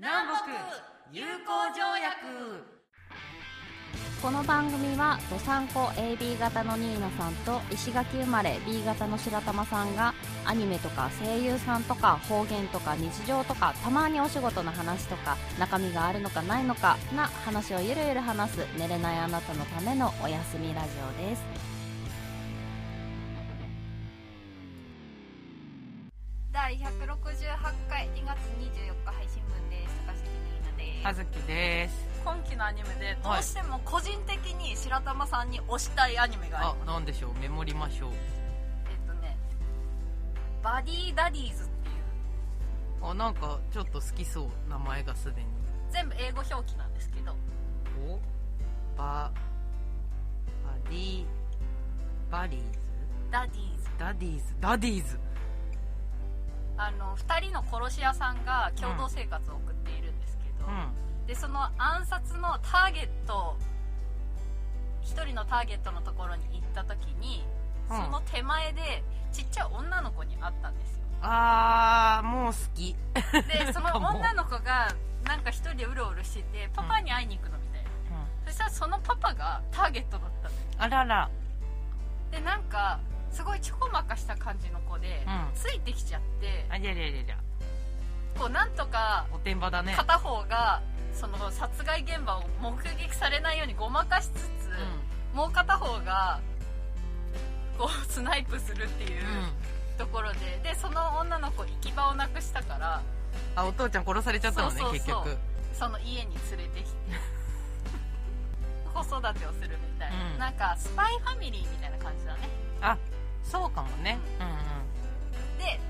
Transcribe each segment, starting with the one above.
南北友好条約。この番組はどさんこ AB 型のニーナさんと石垣生まれ B 型の白玉さんがアニメとか声優さんとか方言とか日常とかたまにお仕事の話とか中身があるのかないのかな話をゆるゆる話す寝れないあなたのためのお休みラジオです。葉月です今期のアニメでどうしても個人的に白玉さんに推したいアニメがああります。なんでしょう？メモりましょう。えっとねバディダディーズっていう。あなんかちょっと好きそう。名前がすでに。全部英語表記なんですけど。お？ババディバリーズ？ダディーズ。ダディーズ？ダディーズ。あの2人の殺し屋さんが共同生活を送っているん。でその暗殺のターゲット1人のターゲットのところに行った時に、うん。その手前でちっちゃい女の子に会ったんですよ。んあーもう好き。で その女の子がなんか一人でうろうろしててパパに会いに行くのみたいな、そしたらそのパパがターゲットだったの。よあらら。でなんかすごいちょこまかした感じの子で、うん。ついてきちゃってありゃりゃりゃりゃこうなんとかおてんばだね。片方がその殺害現場を目撃されないようにごまかしつつ、もう片方がこうスナイプするっていううん、うんところででその女の子行き場をなくしたからあお父ちゃん殺されちゃったのねそうそうそう。結局。その家に連れてきて。子育てをするみたいな、うん。なんかスパイファミリーみたいな感じだね。あそうかもね。うん。で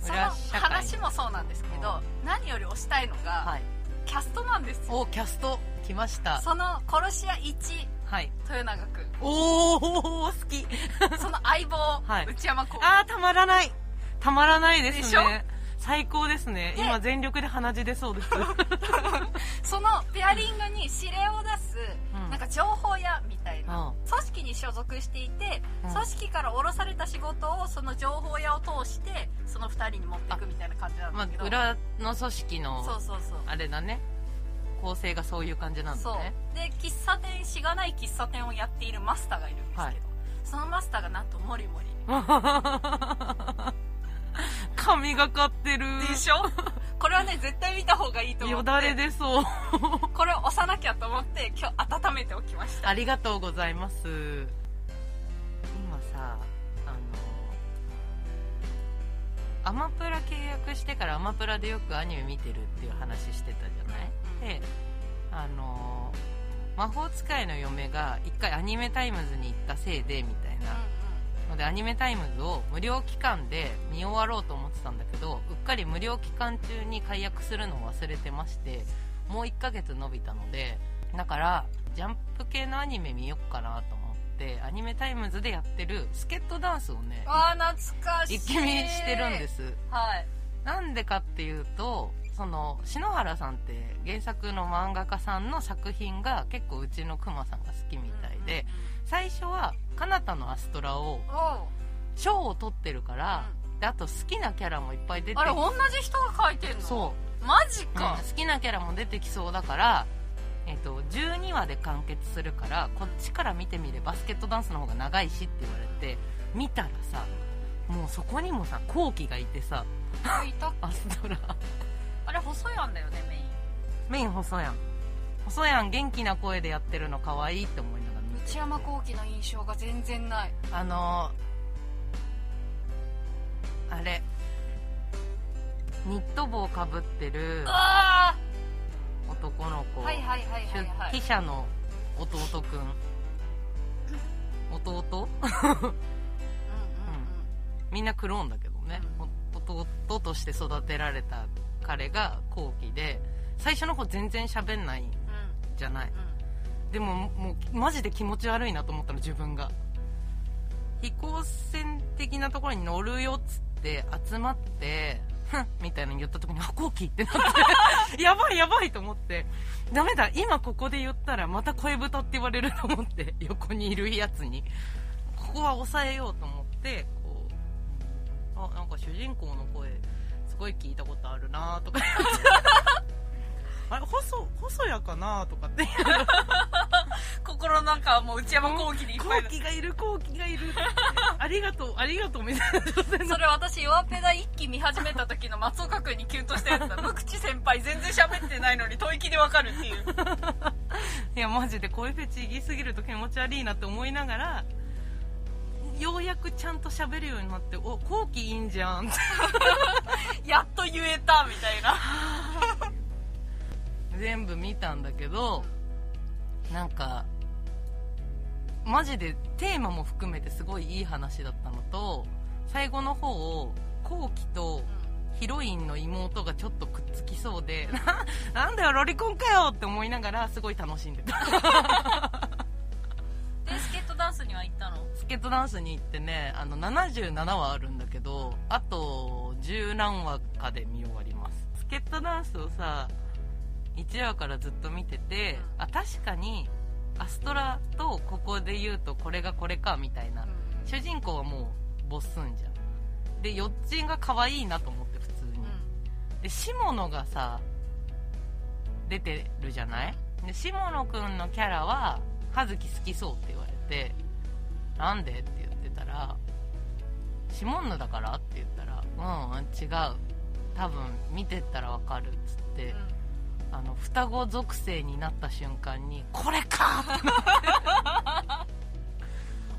その話もそうなんですけど、何より推したいのが、うんはい。キャストなんですよ。おキャスト。来ました。その殺し屋1はい。豊永君おお好き。その相棒、はい。内山公あーたまらない。たまらないですでしょ？ね最高ですね。で今全力で鼻血出そうです。そのペアリングに指令を出す、うん。なんか情報屋みたいな、うん。組織に所属していて、うん。組織から降ろされた仕事をその情報屋を通してその2人に持っていくみたいな感じなんまあだけど、裏の組織のそうそうそう。あれだね。構成がそういう感じなんそう。だねで喫茶店しがない喫茶店をやっているマスターがいるんですけど、はい。そのマスターがなんとモリモリ 髪がかってる。でしょ？これはね絶対見た方がいいと思って。よだれ出そう。これを押さなきゃと思って今日温めておきました。ありがとうございます。今さあのアマプラ契約してからアマプラでよくアニメ見てるっていう話してたじゃない、であの魔法使いの嫁が一回アニメタイムズに行ったせいでみたいなのでアニメタイムズを無料期間で見終わろうと思ってたんだけどうっかり無料期間中に解約するのを忘れてましてもう1ヶ月伸びたのでだからジャンプ系のアニメ見よっかなと思ってアニメタイムズでやってる SKET DANCE をねああ懐かしい。一気見してるんです。はい。なんでかっていうとその篠原さんって原作の漫画家さんの作品が結構うちのクマさんが好きみたいで最初は「カナタのアストラ」を賞を取ってるから、であと好きなキャラもいっぱい出てあれ同じ人が書いてんの？そう。マジうんか、好きなキャラも出てきそうだから、えっと12話で完結するからこっちから見てみればバスケットダンスの方が長いしって言われて見たらさもうそこにもさ後期がいてさあいたっけ？アストラあれ細いあんだよねメイン。メイン細やん。細やん。元気な声でやってるの可愛いって思いながら見て内山聖輝の印象が全然ない。あのーあれ。ニット帽かぶってるあ男の子、あはいはいはいはいはい。記者の弟くん。弟？うんうんうん。みんなクローンだけどね、お弟として育てられた彼が後期で最初の方全然喋んないんじゃない。うん。でももうマジで気持ち悪いなと思ったの自分が。飛行船的なところに乗るよっつって集まってふんみたいなの言った時にあ後期ってなって やばいやばいと思って。ダメだ今ここで言ったらまた声豚って言われると思って横にいるやつに。ここは抑えようと思ってこうあなんか主人公の声すごい聞いたことあるなとか。ラかなとかって。心の中はもう内山後期でいっぱい後期がいる後期がいるありがとうありがとうみたいなそれ私弱ペダ一期見始めた時の松岡君にキュンとしたやつだ。無口先輩全然喋ってないのに吐息でわかるっていう。いやマジで声フェチ行きすぎると気持ち悪いなって思いながらようやくちゃんと喋るようになってお後期いいんじゃん。っ てやっと言えたみたいな。全部見たんだけどなんかマジでテーマも含めてすごいいい話だったのと最後の方を後期とヒロインの妹がちょっとくっつきそうで なんだよロリコンかよって思いながらすごい楽しんでた。ダンスには行ったの？スケートダンスに行ってねあの77話あるんだけどあと十何話かで見終わります。スケートダンスをさ1話からずっと見ててあ確かにアストラとここで言うとこれがこれかみたいな。主人公はもうボッスンじゃん。でヨッチンが可愛いなと思って普通に。で下野がさ出てるじゃない？で下野くんのキャラは葉月好きそうって言われてなんで？って言ってたら下野だから？って言ったらうん違う。多分見てったらわかるっつって、あの双子属性になった瞬間にこれか！っ て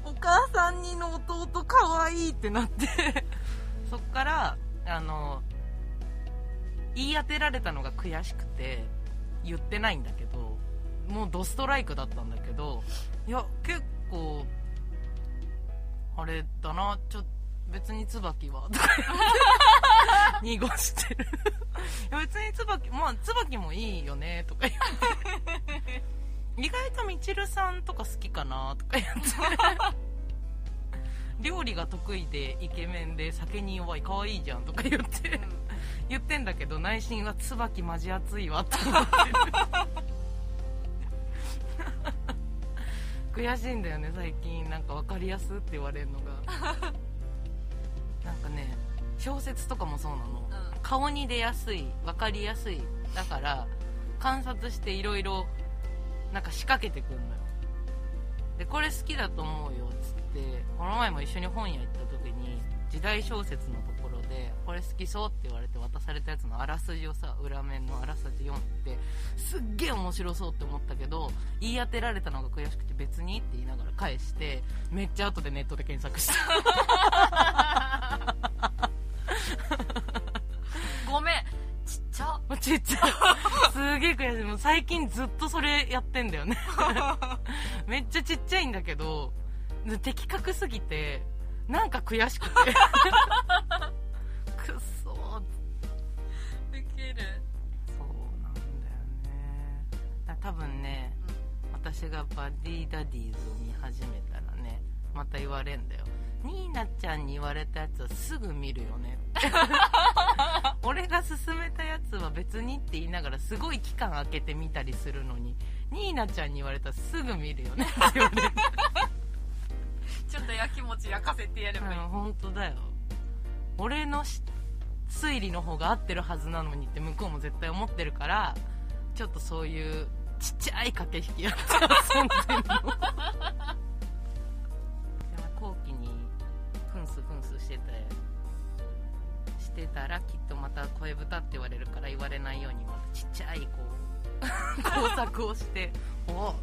お母さんにの弟かわいいってなって。そっからあの言い当てられたのが悔しくて言ってないんだけどもうドストライクだったんだけどいや結構あれだなちょ別に椿はとか言って濁してる。いや別に椿まあ椿もいいよねとか言って。意外とみちるさんとか好きかなとか言って。料理が得意でイケメンで酒に弱い可愛いじゃんとか言って。言ってんだけど内心は椿マジ熱いわって思って。る悔しいんだよね最近。なんか分かりやすって言われるのが。なんかね小説とかもそうなの。うん。顔に出やすい分かりやすい。だから観察していろいろなんか仕掛けてくんのよ。でこれ好きだと思うよっつって。この前も一緒に本屋行った時に時代小説のとでこれ好きそうって言われて渡されたやつのあらすじをさ裏面のあらすじ読んですっげえ面白そうって思ったけど言い当てられたのが悔しくて別にって言いながら返してめっちゃ後でネットで検索した。ごめん。ちっちゃ。ちっちゃ。いすげえ悔しい。もう最近ずっとそれやってんだよね。めっちゃちっちゃいんだけどで的確すぎてなんか悔しくてくっそーウケる。そうなんだよね。だ多分ね私がバディダディーズを見始めたらねまた言われんだよ。ニーナちゃんに言われたやつはすぐ見るよね。俺が勧めたやつは別にって言いながらすごい期間空けて見たりするのにニーナちゃんに言われたらすぐ見るよね。って言われるちょっとやきもち焼かせてやればいい、うん本当だよ。俺のし推理の方が合ってるはずなのにって向こうも絶対思ってるからちょっとそういうちっちゃい駆け引きやって遊んでんのでも後期にフンスフンスしててしてたらきっとまた声豚って言われるから言われないようにまたちっちゃいこう工作をして「お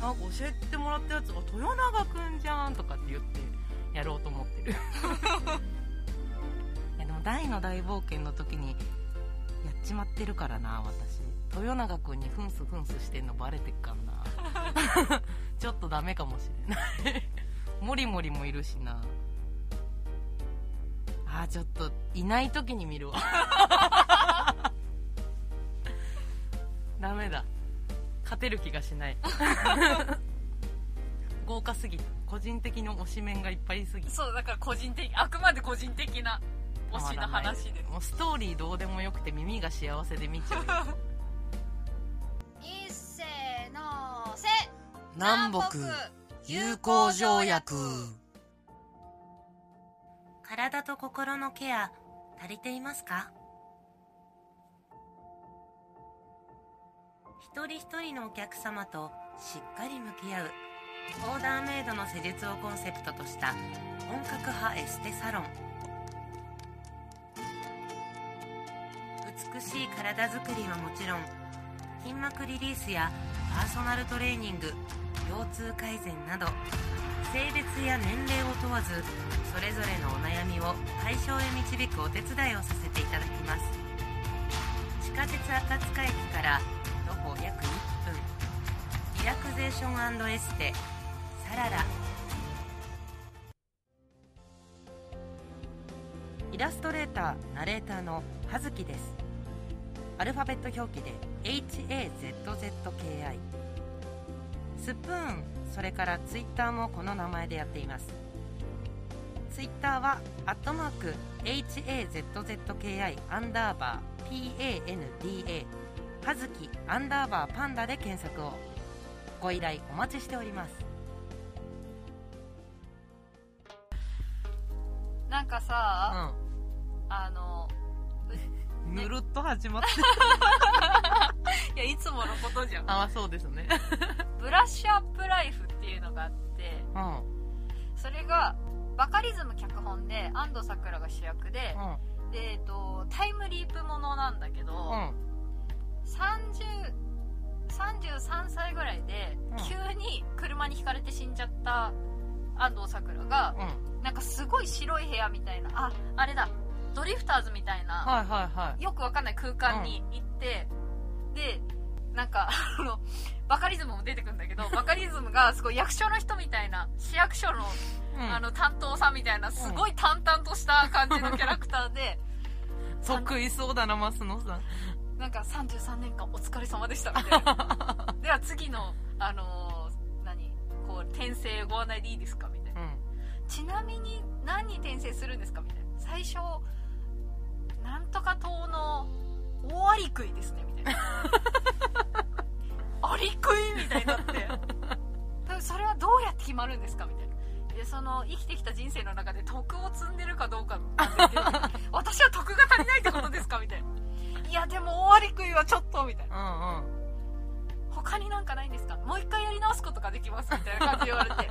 なんか教えてもらったやつが豊永くんじゃん」とかって言ってやろうと思ってる。大の大冒険の時にやっちまってるからな私。豊永くんにフンスフンスしてんのバレてっかんな。ちょっとダメかもしれない。モリモリもいるしな。あーちょっといない時に見るわ。ダメだ。勝てる気がしない。豪華すぎ個人的に推しメンがいっぱいすぎそうだから個人的あくまで個人的な。推しの話でもうストーリーどうでもよくて耳が幸せで見ちゃういっせーのせ。南北友好条約。体と心のケア足りていますか？一人一人のお客様としっかり向き合う。オーダーメイドの施術をコンセプトとした本格派エステサロン美しい体づくりはもちろん筋膜リリースやパーソナルトレーニング腰痛改善など性別や年齢を問わずそれぞれのお悩みを解消へ導くお手伝いをさせていただきます。地下鉄赤塚駅から徒歩約1分。リラクゼーションエステサララ。イラストレーターナレーターの葉月です。アルファベット表記で HAZZKI スプーンそれからツイッターもこの名前でやっています。ツイッターはアットマーク HAZZKI アンダーバー PANDA はずきアンダーバーパンダで検索を。ご依頼お待ちしております。なんかさ、あのうんぬるっと始まっ いやいつものことじゃん。たあそうですね。ブラッシュアップライフっていうのがあってうん。それがバカリズム脚本で安藤サクラが主役でう、ん。でえっと、タイムリープものなんだけど、うん。30 33歳ぐらいでうん。急に車にひかれて死んじゃった安藤サクラがうんなんかすごい白い部屋みたいなああれだドリフターズみたいな、はいはいはい。よくわかんない空間に行って、でなんかあのバカリズムも出てくるんだけど バカリズムがすごい役所の人みたいな市役所の,、うん。あの担当さんみたいなすごい淡々とした感じのキャラクターで、得意そうだな増野さん。なんか33年間お疲れ様でしたみたいな。では次のあのー何こう転生ご案内でいいですかみたいな。うん。ちなみに何に転生するんですかみたいな。最初なんとか島の大アリクイですねみたいな。アリクイみたいになって。でそれはどうやって決まるんですかみたいな。でその生きてきた人生の中で徳を積んでるかどうか 私は徳が足りないってことですかみたいな。いやでも大アリクイはちょっとみたいな。うんうん。他になんかないんですか？もう一回やり直すことができますみたいな感じで言われて。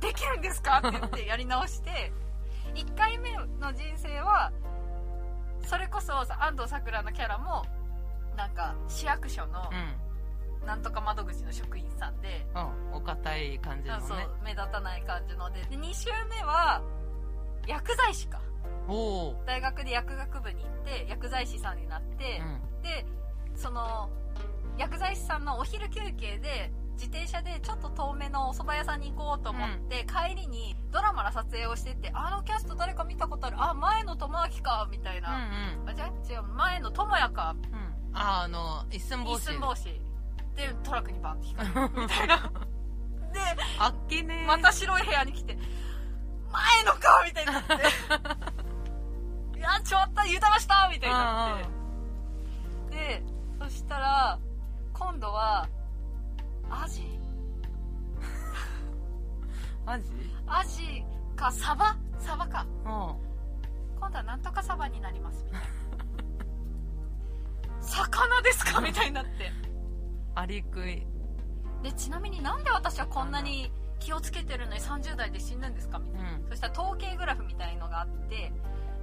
できるんですか？って言ってやり直して。1回目の人生はそれこそ安藤サクラのキャラもなんか市役所のうん。なんとか窓口の職員さんで、うん。お堅い感じのあそうね目立たない感じので。で2週目は薬剤師か。大学で薬学部に行って薬剤師さんになって、うん。でその薬剤師さんのお昼休憩で自転車でちょっと遠めのお蕎麦屋さんに行こうと思って、帰りにドラマの撮影をしててあのキャスト誰か見たことある？あ前の智明かみたいうんな、あじゃあ違う前の智也か。うん。うんああの一寸法一師寸法師でトラックにバンって引かれる。みたいな。であっけねー。また白い部屋に来て前のかみたいになって。いやちょっと油断したみたいになって。でそしたら今度はアジ？マジ？アジかサバ？サバか。うん。今度はなんとかサバになります。みたいな。魚ですか？みたいになって。アリクイ。でちなみになんで私はこんなに気をつけてるのに30代で死ぬんですか？みたいな、うん。そしたら統計グラフみたいのがあって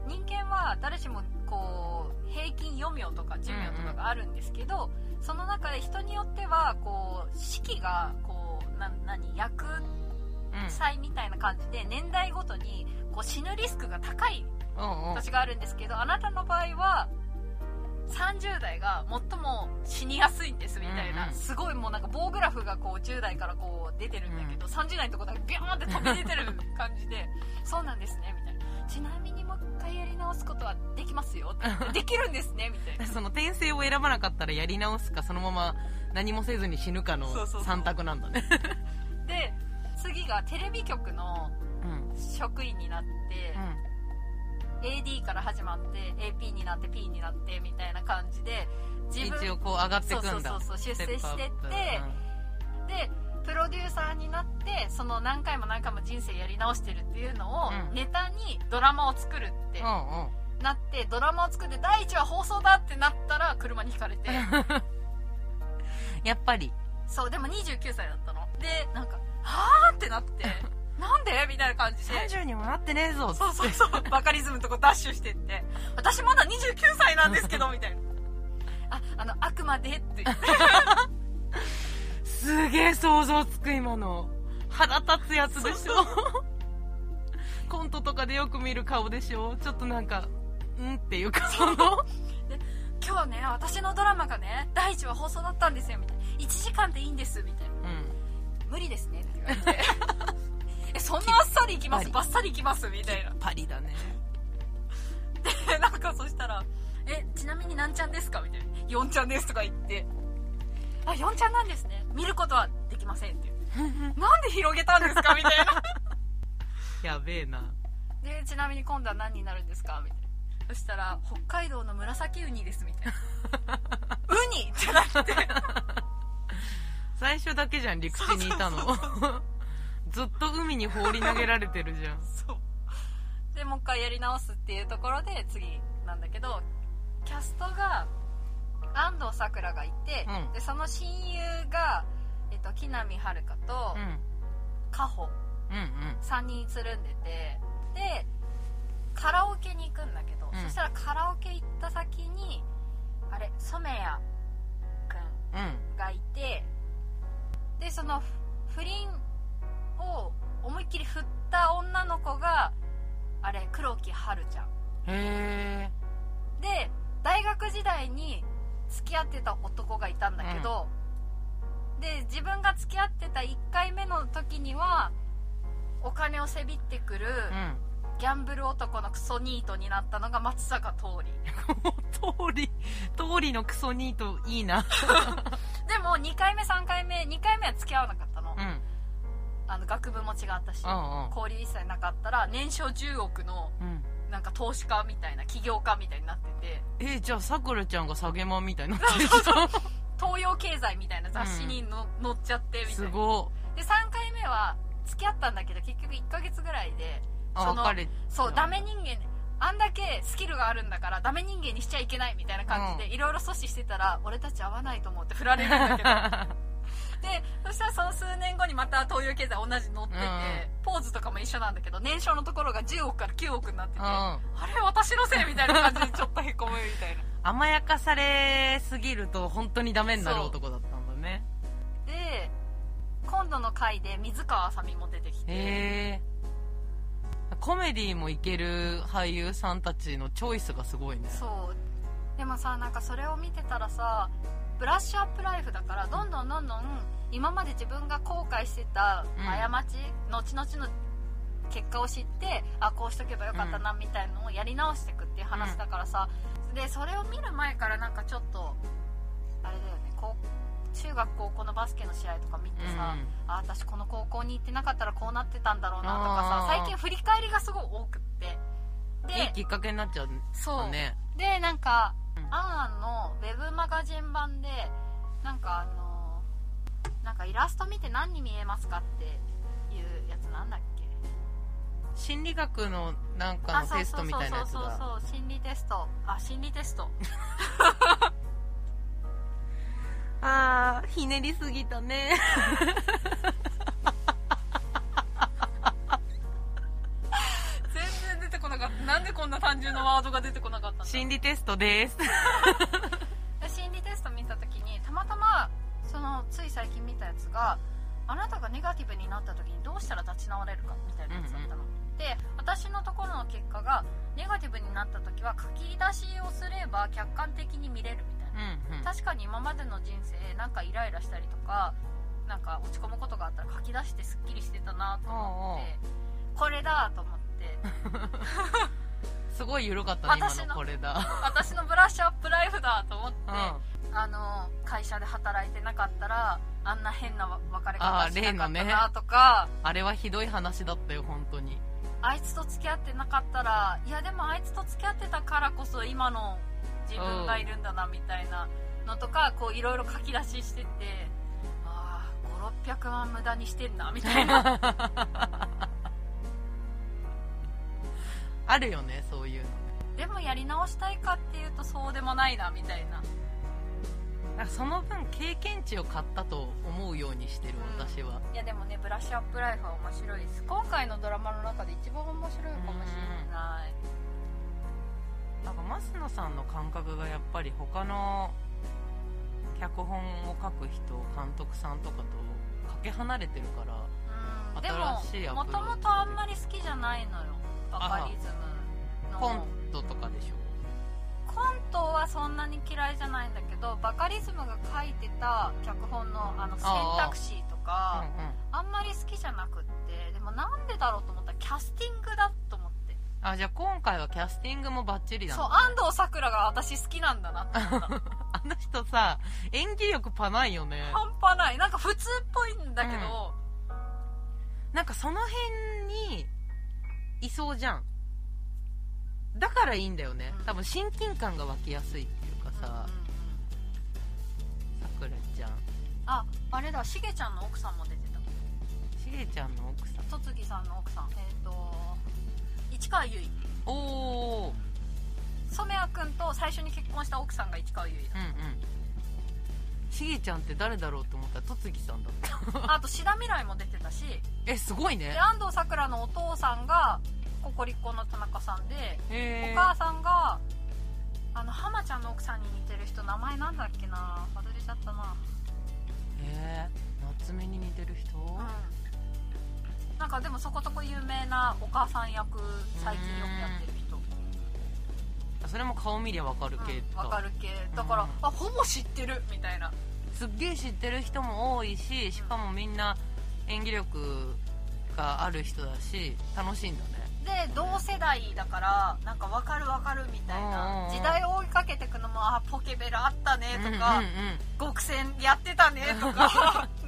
人間は誰しもこう平均余命とか寿命とかがあるんですけど、その中で人によってはこう四季がこうな何薬うん剤みたいな感じで年代ごとにこう死ぬリスクが高いうんうん。年があるんですけどあなたの場合は30代が最も死にやすいんですみたいな、うんうん。すごいもうなんか棒グラフがこう10代からこう出てるんだけど、30代のとこだけビョーンって飛び出てる感じでそうなんですねみたいなちなみにもう一回やり直すことはできますよ。できるんですねみたいな。その転生を選ばなかったらやり直すかそのまま何もせずに死ぬかのそうそうそう。3択なんだね。で次がテレビ局のうん。うん職員になって、AD から始まって AP になって P になってみたいな感じで自分一応こう上がってそくんだ。うそうそうそう出世してってステップアップ。でプロデューサーになってその何回も何回も人生やり直してるっていうのをうん。ネタにドラマを作るってなってドラマを作って第1話放送だってなったら車にひかれて。やっぱり。そうでも29歳だったの。でなんかはあってなって なんでみたいな感じで。30にもなってねえぞ。そうそうそう。バカリズムのとこダッシュしてって。私まだ29歳なんですけどみたいな。ああのあくまでって言ってすげえ想像つく今の。腹立つやつでしょ。コントとかでよく見る顔でしょ。ちょっとなんかうんっていうか。その今日ね私のドラマがね第1話放送だったんですよ。みたいな。1時間でいいんですみたいな。うん。無理ですねって言われて。えそんなあっさりいきます？バッサリいきます？みたいな。パリだね。でなんかそしたら「えちなみに何ちゃんですか?」みたいな「4ちゃんです」とか言って「あ4ちゃんなんですね。見ることはできません」って言ってなんで広げたんですか？みたいな。やべえな。でちなみに今度は何になるんですか？みたいな。そしたら「北海道の紫ウニです」みたいな「ウニ!」ってなって。最初だけじゃん陸地にいたの。ずっと海に放り投げられてるじゃん。そう。でもう一回やり直すっていうところで次なんだけどキャストが安藤サクラがいて、うん。でその親友が、えっと、木南遥とうん。カホ。うんうん。3人つるんでてでカラオケに行くんだけど、うん。そしたらカラオケ行った先にあれ染谷くんうんがいてでその不倫を思いっきり振った女の子があれ黒木華ちゃん。へえで大学時代に付き合ってた男がいたんだけど、で自分が付き合ってた1回目の時にはお金をせびってくるうん。ギャンブル男のクソニートになったのが松坂桃李。通り通りのクソニートいいな。でも2回目3回目2回目は付き合わなかったの,、うん。あの学部も違ったし、うんうん。交流一切なかったら年商10億のうんなんか投資家みたいな起業家みたいになってて。えじゃあさくらちゃんが下げまんみたいになってる東洋経済みたいな雑誌にの、載っちゃってみたいな。すごで3回目は付き合ったんだけど結局1ヶ月ぐらいであそのそうダメ人間あんだけスキルがあるんだからダメ人間にしちゃいけないみたいな感じでいろいろ阻止してたら俺たち合わないと思って振られるんだけど でそしたらその数年後にまた東洋経済同じ乗ってて、うんポーズとかも一緒なんだけど年商のところが10億から9億になってて、うん。あれ私のせいみたいな感じでちょっとへこむみたいな。甘やかされすぎると本当にダメになる男だったんだね。で今度の回で水川あさみも出てきて。コメディもいける俳優さんたちのチョイスがすごいね。そう。でもさなんかそれを見てたらさブラッシュアップライフだからどんどんどんどん今まで自分が後悔してた過ち、後々の結果を知ってあこうしとけばよかったなみたいのをやり直していくっていう話だからさ、でそれを見る前からなんかちょっとあれだよねこう中学高校のバスケの試合とか見てさ、うん。あ私この高校に行ってなかったらこうなってたんだろうなとかさ最近振り返りがすごい多くって。でいいきっかけになっちゃうそう。ね。でなんか、うんアンアンのウェブマガジン版でなんかあのなんかイラスト見て何に見えますかっていうやつなんだっけ？心理学のなんかのテストみたいなやつそうそうだそうそう心理テスト。あ心理テスト。あーひねりすぎたね なんでこんな単純なワードが出てこなかったんだ心理テストです。で 心理テスト見た時にたまたまそのつい最近見たやつがあなたがネガティブになった時にどうしたら立ち直れるかみたいなやつだったの、で私のところの結果がネガティブになった時は書き出しをすれば客観的に見れるみたいな。うんうん。確かに今までの人生なんかイライラしたりとかなんか落ち込むことがあったら書き出してすっきりしてたなと思ってこれだと思って すごい緩かったね今私ののこれだ。私のブラッシュアップライフだと思って、うん。あの会社で働いてなかったらあんな変な別れあ方しなかったなとかあれはひどい話だったよ本当に。あいつと付き合ってなかったらいやでもあいつと付き合ってたからこそ今の自分がいるんだなみたいなのとかこういろいろ書き出ししててああ5600万無駄にしてんなみたいな あるよねそういうの。でもやり直したいかっていうとそうでもないなみたいな。なんかその分経験値を買ったと思うようにしてる私は、いやでもねブラッシュアップライフは面白いです。今回のドラマの中で一番面白いかもしれない。なんか増野さんの感覚がやっぱり他の脚本を書く人監督さんとかとかけ離れてるからうん。で新しいアもプローチもともとあんまり好きじゃないのよバカリズムの。コントとかでしょ？コントはそんなに嫌いじゃないんだけどバカリズムが書いてた脚本のあの選択肢とかうんうん。あんまり好きじゃなくってでもなんでだろうと思ったらキャスティングだと思って。あじゃあ今回はキャスティングもバッチリだそうね安藤サクラが私好きなんだなって思った。あの人さ演技力パないよね。半端ない。なんか普通っぽいんだけど、なんかその辺にいそうじゃん。だからいいんだよね。うん。多分親近感が湧きやすいっていうかさ。さくらちゃん。ああれだ。しげちゃんの奥さんも出てた。しげちゃんの奥さん。戸次さんの奥さん。えっ、と市川由衣。おお染谷君と最初に結婚した奥さんが市川由衣うんうん。しげちゃんって誰だろうと思ったら戸次さんだった。だ あと志田未来も出てたし。えすごいね。で安藤サクラのお父さんがココリコの田中さんでへお母さんがあの浜ちゃんの奥さんに似てる人名前なんだっけな。忘れちゃったな。え夏目に似てる人？うん。なんかでもそこそこ有名なお母さん役最近よくやってる人。それも顔見りゃわかる系うんか、わかる系。だから、うん。あほぼ知ってるみたいな。すっげえ知ってる人も多いししかもみんな演技力がある人だし楽しいんだねで同世代だからなんか分かる分かるみたいな。ん。時代を追いかけてくのもあポケベルあったねとか、うんうんうん。極戦やってたねとか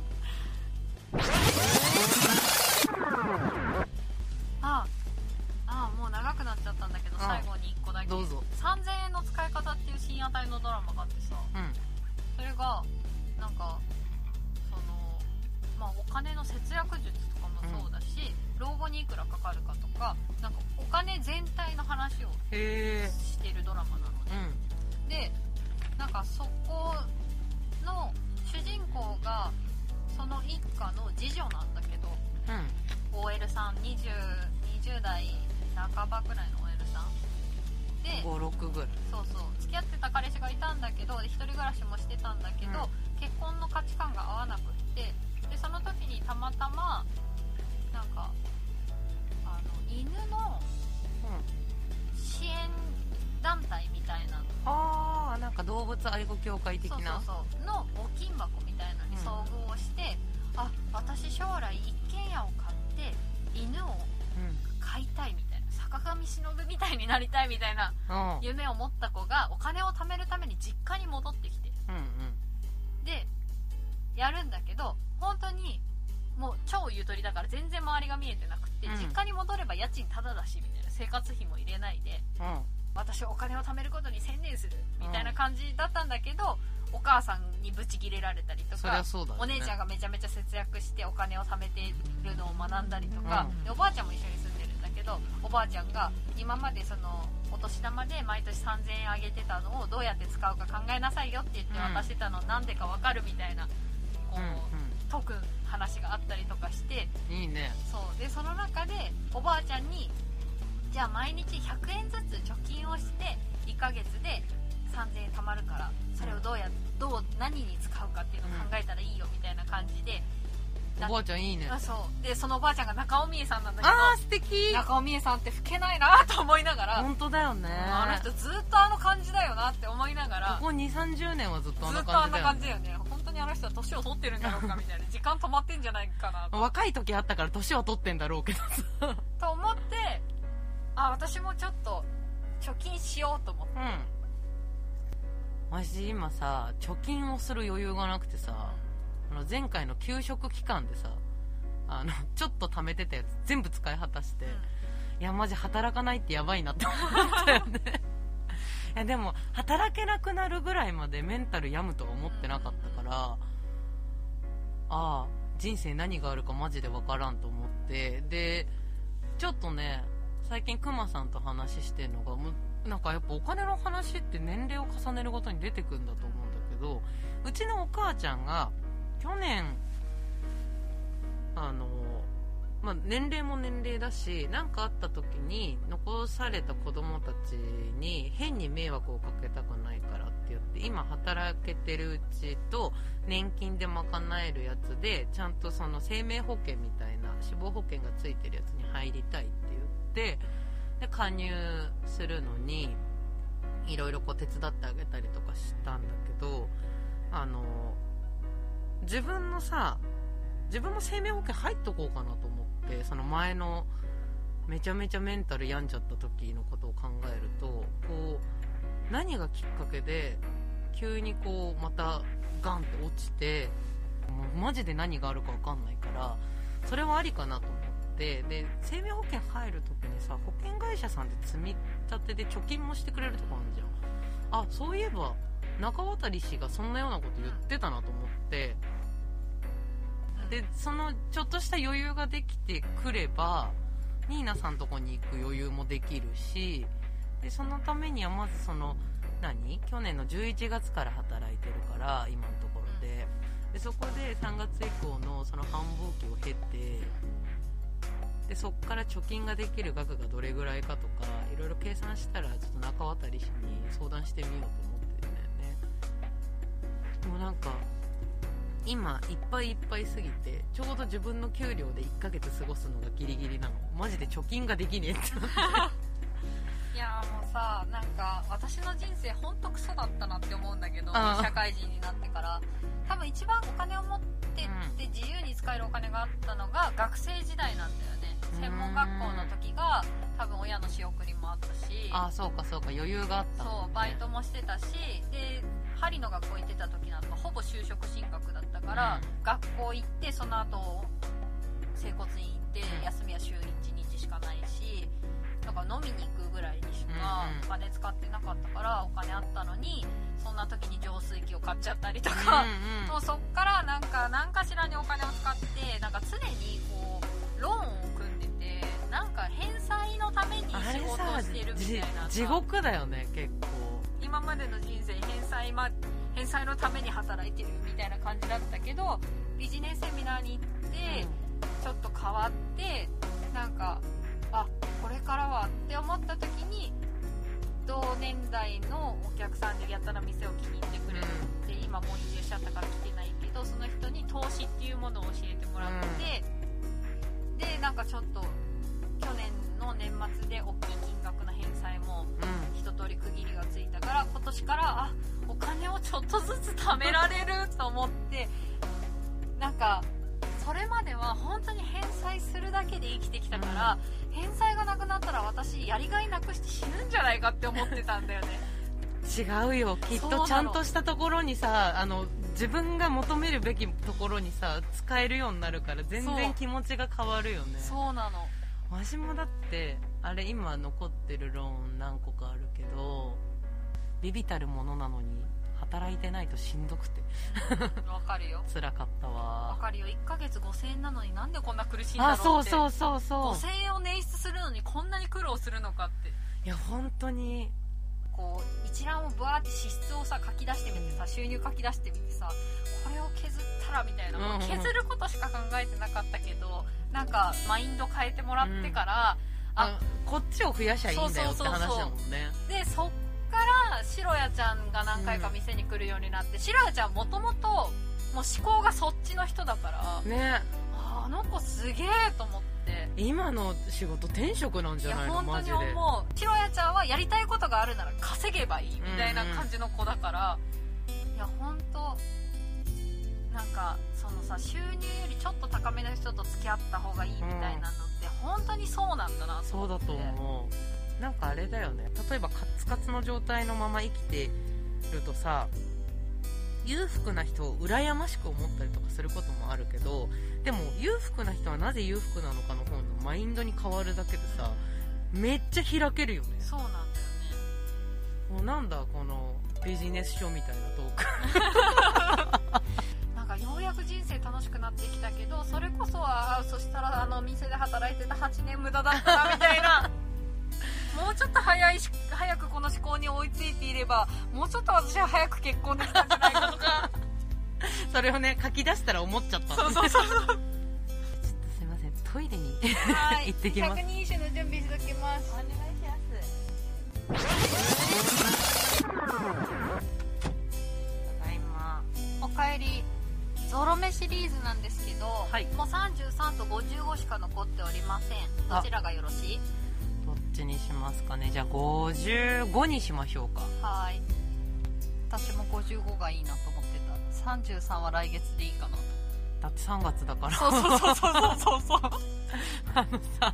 物愛護協会的そうなそうそう。の募金箱みたいなのに遭遇をして、あ私将来一軒家を買って犬をうん飼いたいみたいな坂上忍みたいになりたいみたいなうん。夢を持った子がお金を貯めるために実家に戻ってきて。うんでやるんだけど本当にもう超ゆとりだから全然周りが見えてなくって、うん。実家に戻れば家賃タダだしみたいな生活費も入れないで。うんうん私お金を貯めることに専念するみたいな感じだったんだけど、お母さんにブチギレられたりとかゃそうだね。お姉ちゃんがめちゃめちゃ節約してお金を貯めてるのを学んだりとか、うん。でおばあちゃんも一緒に住んでるんだけどおばあちゃんが今までそのお年玉で毎年3000円あげてたのをどうやって使うか考えなさいよって言って渡してたのなんでかわかるみたいなこう、う解く話があったりとかしてんうんいいね。そう。でその中でおばあちゃんにじゃあ毎日100円ずつ貯金をして1ヶ月で3000円貯まるからそれをどうやどう何に使うかっていうのを考えたらいいよみたいな感じで、おばあちゃんいいね。あそう。でそのおばあちゃんが中尾美恵さんなんだけどあー素敵。中尾美恵さんって老けないなと思いながら、本当だよね。あの人ずっとあの感じだよなって思いながらここ2 3 0年はずっとあんなずっとあんな感じだよね。感じだよね本当にあの人は年を取ってるんだろうかみたいな時間止まってんじゃないかなと。若い時あったから年は取ってんだろうけどさ。と思ってあ私もちょっと貯金しようと思って。うん。私今さ貯金をする余裕がなくてさあの前回の給食期間でさあのちょっと貯めてたやつ全部使い果たして、いやマジ働かないってやばいなって思ったよね。いやでも働けなくなるぐらいまでメンタル病むとは思ってなかったからああ人生何があるかマジで分からんと思って。でちょっとね最近クマさんと話してるのがもうなんかやっぱお金の話って年齢を重ねるごとに出てくるんだと思うんだけどうちのお母ちゃんが去年あの、まあ、年齢も年齢だし何かあった時に残された子供たちに変に迷惑をかけたくないからって言って今働けてるうちと年金で賄えるやつでちゃんとその生命保険みたいな死亡保険がついてるやつに入りたいっててで加入するのにいろいろ手伝ってあげたりとかしたんだけどあの自分のさ自分も生命保険入っとこうかなと思ってその前のめちゃめちゃメンタル病んじゃった時のことを考えるとこう何がきっかけで急にこうまたガンって落ちてもうマジで何があるか分かんないからそれはありかなと思って。で生命保険入る時にさ保険会社さんで積み立てで貯金もしてくれるとこあるじゃん。あそういえば中渡氏がそんなようなこと言ってたなと思って。でそのちょっとした余裕ができてくればニーナさんとこに行く余裕もできるしでそのためにはまずその何？去年の11月から働いてるから今のところで。でそこで3月以降のその繁忙期を経てでそこから貯金ができる額がどれぐらいかとかいろいろ計算したらちょっと中渡り氏に相談してみようと思ってるんだよね。もうなんか今いっぱいいっぱいすぎてちょうど自分の給料で1ヶ月過ごすのがギリギリなの。マジで貯金ができねえって。いやーもうさなんか私の人生ほんとクソだったなって思うんだけど社会人になってから。多分一番お金を持ってって自由に使えるお金があったのが学生時代なんだよね。うん。専門学校の時が多分親の仕送りもあったし。ああそうかそうか。余裕があったそうバイトもしてたし。で針の学校行ってた時なんかほぼ就職進学だったから、うん。学校行ってその後整骨院行ってうん。休みは週1日しかないしだから飲みに行くぐらいにしかお金使ってなかったからお金あったのにそんな時に浄水器を買っちゃったりとうか、んうん。もうそっからなんか何かしらにお金を使ってなんか常にこうローンを組んでてなんか返済のために仕事をさしてるみたじいなさ。地獄だよね結構。今までの人生返済,、ま、返済のために働いてるみたいな感じだったけどビジネスセミナーに行ってちょっと変わってなんかあこれからはって思った時に同年代のお客さんでやったら店を気に入ってくれるって、今もう移住しちゃったから来てないけどその人に投資っていうものを教えてもらって、でなんかちょっと去年の年末で大きい金額の返済もうん。一通り区切りがついたから今年からあお金をちょっとずつ貯められると思ってなんかそれまでは本当に返済するだけで生きてきたから、返済がなくなったら私やりがいなくして死ぬんじゃないかって思ってたんだよね。違うよ。きっとちゃんとしたところにさあの自分が求めるべきところにさ使えるようになるから全然気持ちが変わるよね。そう。なの。わしもだってあれ今残ってるローン何個かあるけどビビたるものなのに働いてないとしんどくて。わかるよ。辛かったわ。わかるよ。1ヶ月5000円なのになんでこんな苦しいんだろうあって。そうそうそうそう。5000円を捻出するのにこんなに苦労するのかって。いや本当に。こう一覧をバーって支出をさ書き出してみてさ収入書き出してみてさこれを削ったらみたいな、もう削ることしか考えてなかったけどなんかマインド変えてもらってから、あこっちを増やしゃいいんだよって話だもんね。でそっから白谷ちゃんが何回か店に来るようになって、白谷ちゃんもともともう思考がそっちの人だから、ね。ああの子すげえと思って。今の仕事転職なんいやじゃないの？本当に思う白谷ちゃんはやりたいことがあるなら稼げばいいみたいな感じの子だから、いや本当なんかそのさ収入よりちょっと高めの人と付き合った方がいいみたいなのって本当にそうなんだなと思って。そうだと思うなんかあれだよね。例えばカツカツの状態のまま生きてるとさ裕福な人を羨ましく思ったりとかすることもあるけどでも裕福な人はなぜ裕福なのかの方のマインドに変わるだけでさめっちゃ開けるよね。そうなんだよね。もうなんだこのビジネス書みたいなトーク。なんかようやく人生楽しくなってきたけどそれこそはあそしたらあの店で働いてた8年無駄だったなみたいなもうちょっと早いし早くこの思考に追いついていればもうちょっと私は早く結婚できたんじゃないかと それをね書き出したら思っちゃった。のそうそうそう。ちょっとすいません。トイレにはい。行ってきます。百人一首の準備しときます。お願いしただいまおかえり。ゾロ目シリーズなんですけど、はい。もう33と55しか残っておりません。どちらがよろしい？ちにしますかね。じゃあ55にしましょうか。はい。私も55がいいなと思ってた。33は来月でいいかなと。だって3月だから。そうそうそうそうそうそう。あのさ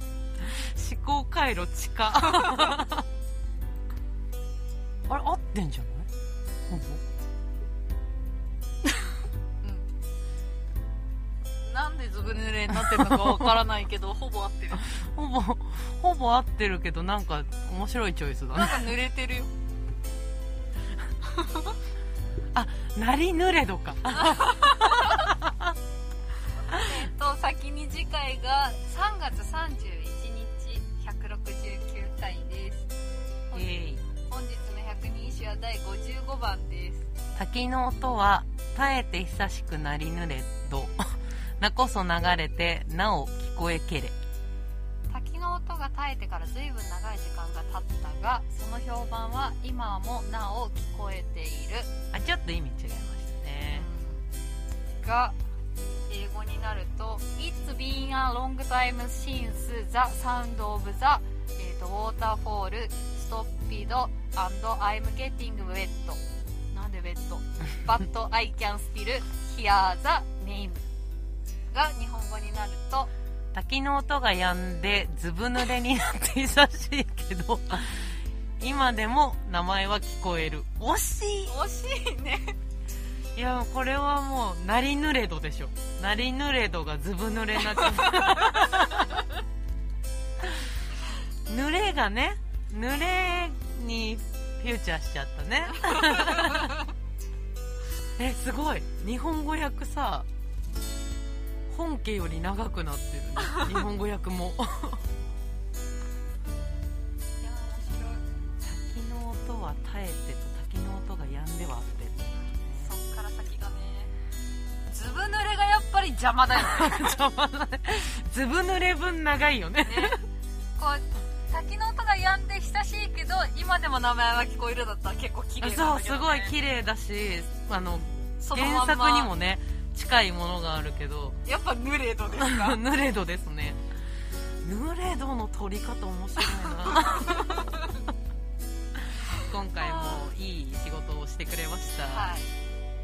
思考回路近。あれ合ってんじゃない？ほぼ。うん。なんでずぶ濡れになってるのかわからないけどほぼ合ってる。ほぼほぼ合ってるけどなんか面白いチョイスだね。なんか濡れてるよ。なりぬれどか。えっと先に次回が3月31日169回です。本イエーイ。本日の百人一首は第55番です。滝の音は耐えて久しくなりぬれど。なこそ流れてなお聞こえけれ。滝の音が絶えてから随分長い時間が経ったがその評判は今もなお聞こえている、あちょっと意味違いましたねが英語になると「It's been a long time since the sound of the、えー、と waterfall stopped and I'm getting wet」なんで wet? But I can still hear the name が日本語になると滝の音が止んでずぶ濡れになって久しいけど 今でも名前は聞こえる。惜し惜しいね。いいやこれはもうなりぬれどでしょ。なりぬれどがずぶ濡れになっちゃう。濡れがね濡れにフューチャーしちゃったね。えすごい。日本語訳さ本家より長くなってるね。日本語訳も。いや面滝の音は耐えてと滝の音が止んではあって。そっから先がねずぶ濡れがやっぱり邪魔だよね。邪魔だね。ずぶ濡れ分長いよね。ね。こう滝の音が止んで親しいけど今でも名前は聞こえるだったら結構綺麗そうすごい綺麗だしあのま。原作にもね近いものがあるけどやっぱヌレードですか？ヌレドですね。ヌレドの撮り方面白いな。今回もいい仕事をしてくれました、はい。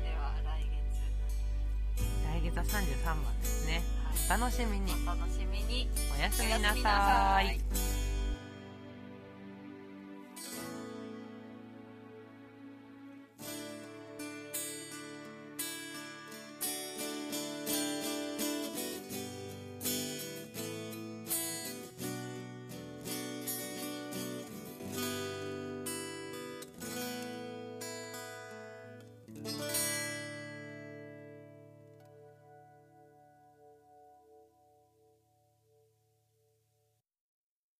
では来来月は33番ですね。月、お楽しみに。お楽しみに。おやすみなさい